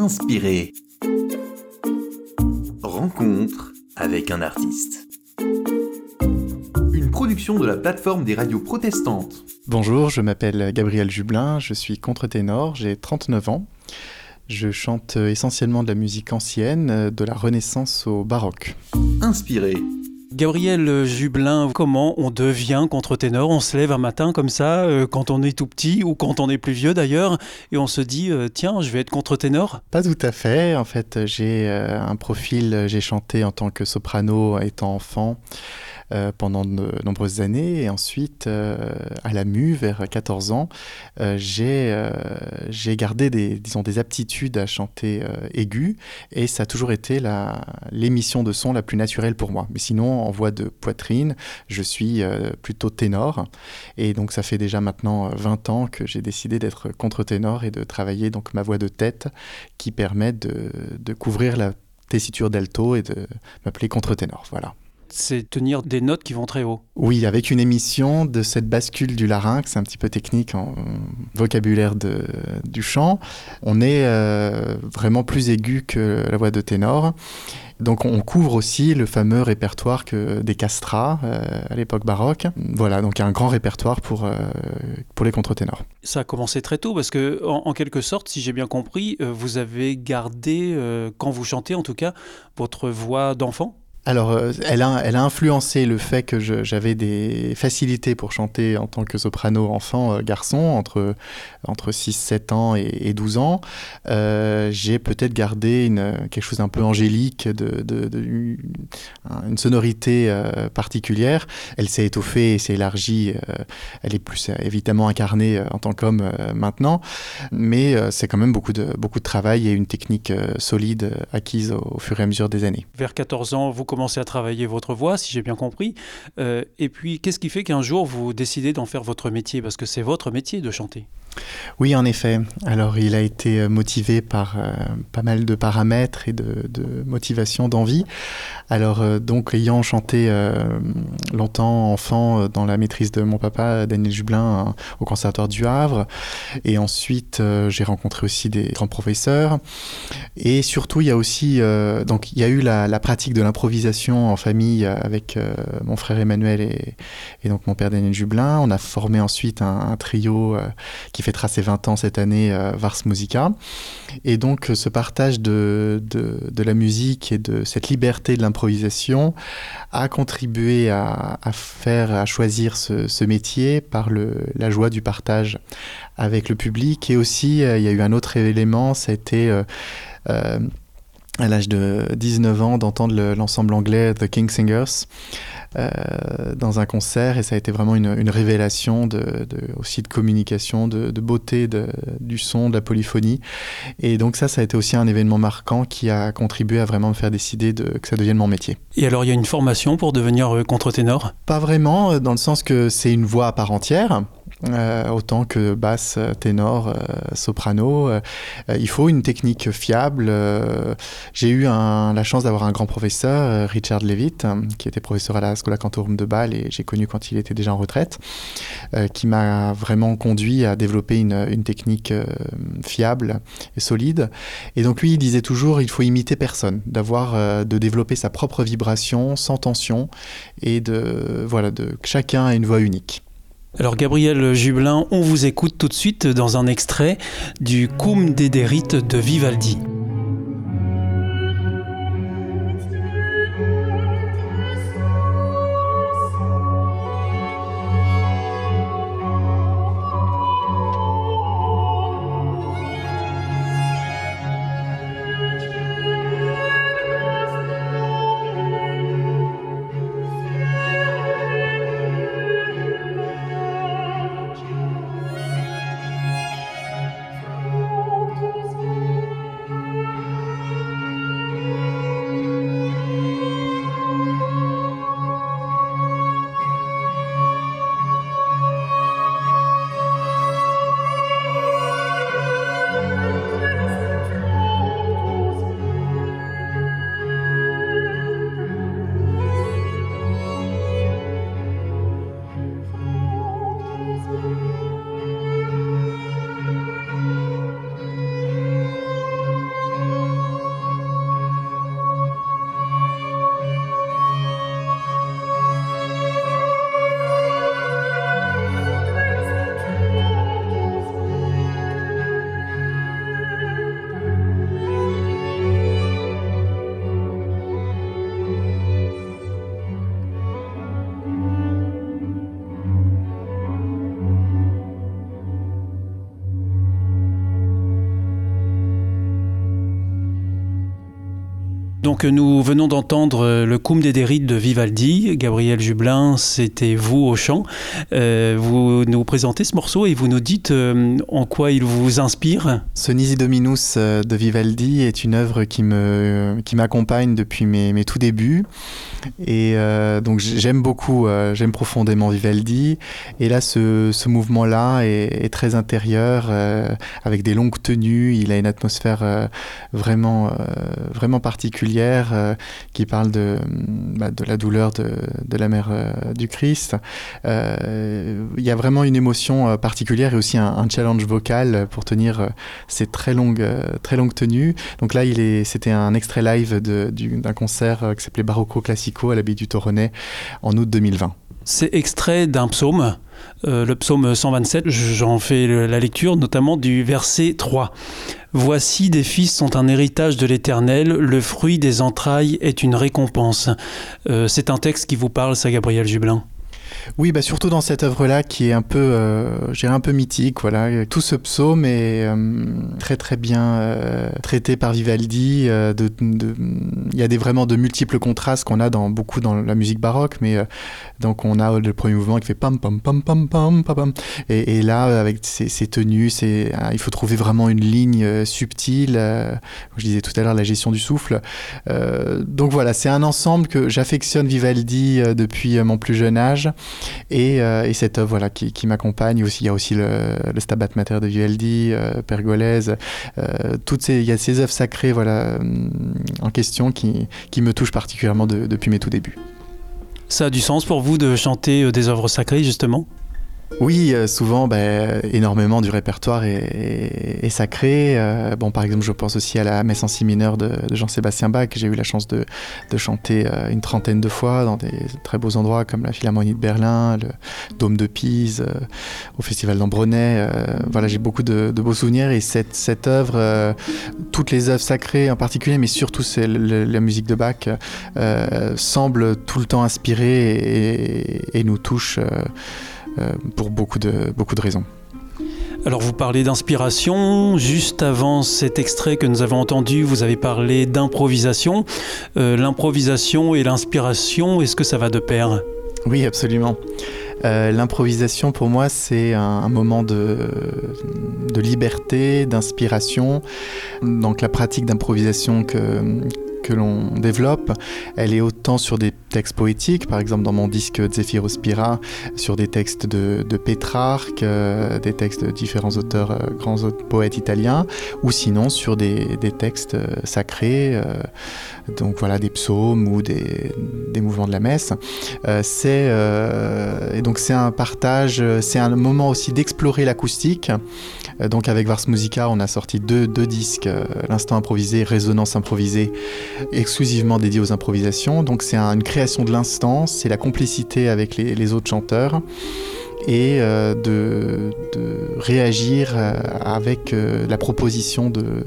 Inspiré. Rencontre avec un artiste. Une production de la plateforme des radios protestantes. Bonjour, je m'appelle Gabriel Jublin, je suis contre-ténor, j'ai 39 ans. Je chante essentiellement de la musique ancienne, de la Renaissance au baroque. Inspiré. Gabriel Jublin, comment on devient contre-ténor? On se lève un matin comme ça, euh, quand on est tout petit ou quand on est plus vieux d'ailleurs, et on se dit euh, tiens, je vais être contre-ténor? Pas tout à fait. En fait, j'ai euh, un profil, j'ai chanté en tant que soprano étant enfant. Euh, pendant de nombreuses années. Et ensuite, euh, à la MU, vers 14 ans, euh, j'ai gardé des, disons, des aptitudes à chanter aigu. Et ça a toujours été l'émission de son la plus naturelle pour moi. Mais sinon, en voix de poitrine, je suis plutôt ténor. Et donc, ça fait déjà maintenant 20 ans que j'ai décidé d'être contre-ténor et de travailler donc ma voix de tête qui permet de, de couvrir la tessiture d'alto et de m'appeler contre-ténor. Voilà c'est tenir des notes qui vont très haut. Oui, avec une émission de cette bascule du larynx, c'est un petit peu technique en vocabulaire de, du chant. On est euh, vraiment plus aigu que la voix de ténor. Donc on couvre aussi le fameux répertoire que, des castrats euh, à l'époque baroque. Voilà, donc il y a un grand répertoire pour, euh, pour les contre-ténors. Ça a commencé très tôt parce que, en, quelque sorte, si j'ai bien compris, vous avez gardé, quand vous chantez en tout cas, votre voix d'enfant? Alors, euh, elle, a, influencé le fait que j'avais des facilités pour chanter en tant que soprano enfant, euh, garçon, entre, entre 6, 7 ans et, 12 ans. Euh, j'ai peut-être gardé quelque chose d'un peu angélique, une sonorité particulière. Elle s'est étoffée et s'est élargie. elle est plus évidemment incarnée en tant qu'homme maintenant. Mais c'est quand même beaucoup de, beaucoup de travail et une technique solide acquise au, au, fur et à mesure des années. Vers 14 ans, vous commencez à travailler votre voix, si j'ai bien compris. Euh, et puis, qu'est-ce qui fait qu'un jour vous décidez d'en faire votre métier? Parce que c'est votre métier de chanter. Oui, en effet. Alors, il a été euh, motivé par euh, pas mal de paramètres et de, de motivation, d'envie. Alors, euh, donc, ayant chanté longtemps enfant dans la maîtrise de mon papa, Daniel Jublin, au Conservatoire du Havre, et ensuite, j'ai rencontré aussi des grands professeurs. Et surtout, il y a aussi, donc, il y a eu la, pratique de l'improvisation en famille avec mon frère Emmanuel et, et, donc mon père Daniel Jublin. On a formé ensuite un, un trio qui qui fêtera ses 20 ans cette année, euh, Vars Musica. Et donc ce partage de, de, la musique et de cette liberté de l'improvisation a contribué à, faire, à choisir ce, métier par le, la joie du partage avec le public. Et aussi, euh, il y a eu un autre élément, ça. Euh, à l'âge de 19 ans d'entendre l'ensemble anglais The King Singers euh, dans un concert et ça a été vraiment une, une révélation de, de, aussi de communication, de, de beauté du son, de la polyphonie. Et donc ça, ça a été aussi un événement marquant qui a contribué à vraiment me faire décider de, que ça devienne mon métier. Et alors, il y a une formation pour devenir euh, contre-ténor? Pas vraiment, euh, dans le sens que c'est une voix à part entière. Euh, autant que basse, ténor, euh, soprano. Euh, il faut une technique fiable. J'ai eu la chance d'avoir un grand professeur, Richard Levitt, qui était professeur à la Scola Cantorum de Bâle et j'ai connu quand il était déjà en retraite, qui m'a vraiment conduit à développer une, une technique fiable et solide. Et donc lui, il disait toujours, il faut imiter personne, d'avoir, de développer sa propre vibration sans tension et de, voilà, de chacun a une voix unique. Alors Gabriel Jublin, on vous écoute tout de suite dans un extrait du Cum Dederit de Vivaldi. Donc nous venons d'entendre euh, le Cum des Dérides de Vivaldi. Gabriel Jublin, c'était vous au chant. Euh, vous nous présentez ce morceau et vous nous dites euh, en quoi il vous inspire. Ce Nisi Dominus de Vivaldi est une œuvre qui me qui m'accompagne depuis mes, mes, tout débuts. Et donc j'aime beaucoup, j'aime profondément Vivaldi. Et là, ce, ce mouvement-là est, est, très intérieur, avec des longues tenues. Il a une atmosphère vraiment, vraiment particulière euh, qui parle de, bah, de la douleur de, de la mère euh, du Christ. Euh, il y a vraiment une émotion particulière et aussi un, challenge vocal pour tenir ces très longues, très longues tenues. Donc là, c'était un extrait live d'un concert qui s'appelait Barocco Classico à l'abbaye du Toronnet en août 2020. C'est extrait d'un psaume, le psaume 127, j'en fais la lecture, notamment du verset 3. Voici des fils sont un héritage de l'Éternel, le fruit des entrailles est une récompense. Euh, c'est un texte qui vous parle, ça, Gabriel Jublin? Oui, bah surtout dans cette œuvre-là qui est un peu, euh, un peu mythique. Voilà, tout ce psaume est euh, très très bien euh, traité par Vivaldi. Euh, il y a des vraiment de multiples contrastes qu'on a dans beaucoup dans la musique baroque, mais donc on a le premier mouvement qui fait pam pam pam pam pam pam, et, là avec ses, ses tenues, c'est, il faut trouver vraiment une ligne subtile. je disais tout à l'heure la gestion du souffle. donc voilà, c'est un ensemble que j'affectionne Vivaldi depuis mon plus jeune âge. Euh, et, cette œuvre voilà, qui, m'accompagne il y a aussi le, Stabat Mater de Vivaldi, euh, Pergolèse, euh, toutes il y a ces œuvres sacrées voilà, en question qui, qui me touchent particulièrement depuis mes tout débuts. Ça a du sens pour vous de chanter des œuvres sacrées justement? Oui, euh, souvent, ben, énormément du répertoire est, sacré. Euh, bon, par exemple, je pense aussi à la messe en si mineur de, Jean-Sébastien Bach, que j'ai eu la chance de, chanter euh, une trentaine de fois dans des très beaux endroits comme la Philharmonie de Berlin, le Dôme de Pise, au Festival d'Ambronay. voilà, j'ai beaucoup de, beaux souvenirs et cette, cette œuvre, toutes les œuvres sacrées en particulier, mais surtout la musique de Bach, semble tout le temps inspirer et, et nous touche. Euh, pour beaucoup de, beaucoup de raisons. Alors vous parlez d'inspiration, juste avant cet extrait que nous avons entendu, vous avez parlé d'improvisation. Euh, l'improvisation et l'inspiration, est-ce que ça va de pair? Oui, absolument. Euh, l'improvisation pour moi c'est un, moment de, de liberté, d'inspiration. Donc la pratique d'improvisation que, que l'on développe, elle est autant sur des textes poétiques, par exemple dans mon disque Zephyro Spira, sur des textes de, Pétrarque, euh, des textes de différents auteurs, euh, grands poètes italiens, ou sinon sur des, textes euh, sacrés, donc voilà des psaumes ou des, mouvements de la messe. c'est donc c'est un partage, c'est un moment aussi d'explorer l'acoustique. donc avec Vars Musica, on a sorti deux disques, l'instant improvisé, résonance improvisée, exclusivement dédiés aux improvisations. Donc c'est une création de l'instant, c'est la complicité avec les, autres chanteurs et euh, de, réagir euh, avec euh, la proposition de,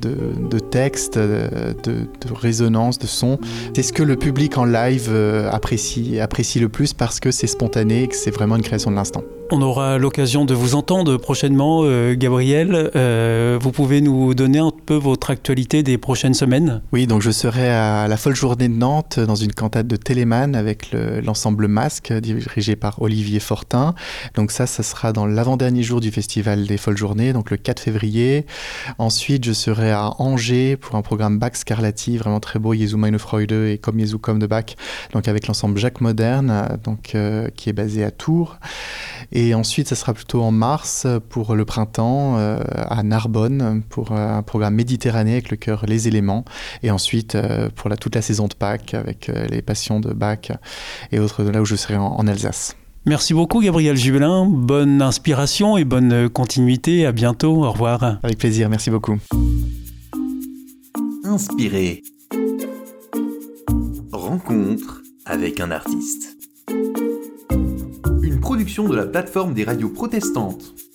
de, texte, de, résonance, de son. C'est ce que le public en live apprécie, apprécie le plus parce que c'est spontané et que c'est vraiment une création de l'instant. On aura l'occasion de vous entendre prochainement, euh, Gabriel. Euh, vous pouvez nous donner un peu votre actualité des prochaines semaines? Oui, donc je serai à la folle journée de Nantes dans une cantate de Téléman avec l'ensemble Masque dirigé par Olivier Fortin. Donc ça, ça sera dans l'avant-dernier jour du festival des folles journées, donc le 4 février. Ensuite, je serai à Angers pour un programme Bach Scarlatti, vraiment très beau, Jesu meine Freude et Comme Jesu comme de Bach, donc avec l'ensemble Jacques Moderne, donc, euh, qui est basé à Tours. Et ensuite, ça sera plutôt en mars pour le printemps euh, à Narbonne pour un programme méditerranéen avec le chœur Les Éléments. Et ensuite euh, pour la, toute la saison de Pâques avec euh, les passions de Bach et autres de là où je serai en, Alsace. Merci beaucoup Gabriel Jubelin, bonne inspiration et bonne continuité, à bientôt, au revoir. Avec plaisir, merci beaucoup. Inspiré. Rencontre avec un artiste production de la plateforme des radios protestantes.